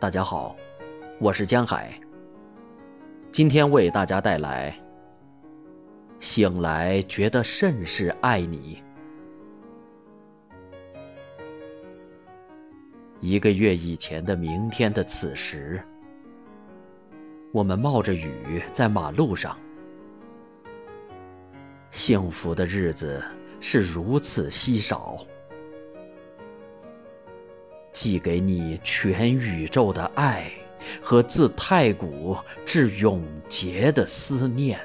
大家好，我是江海。今天为大家带来《醒来觉得甚是爱你》。一个月以前的明天的此时，我们冒着雨在马路上。幸福的日子是如此稀少。寄给你全宇宙的爱，和自太古至永劫的思念。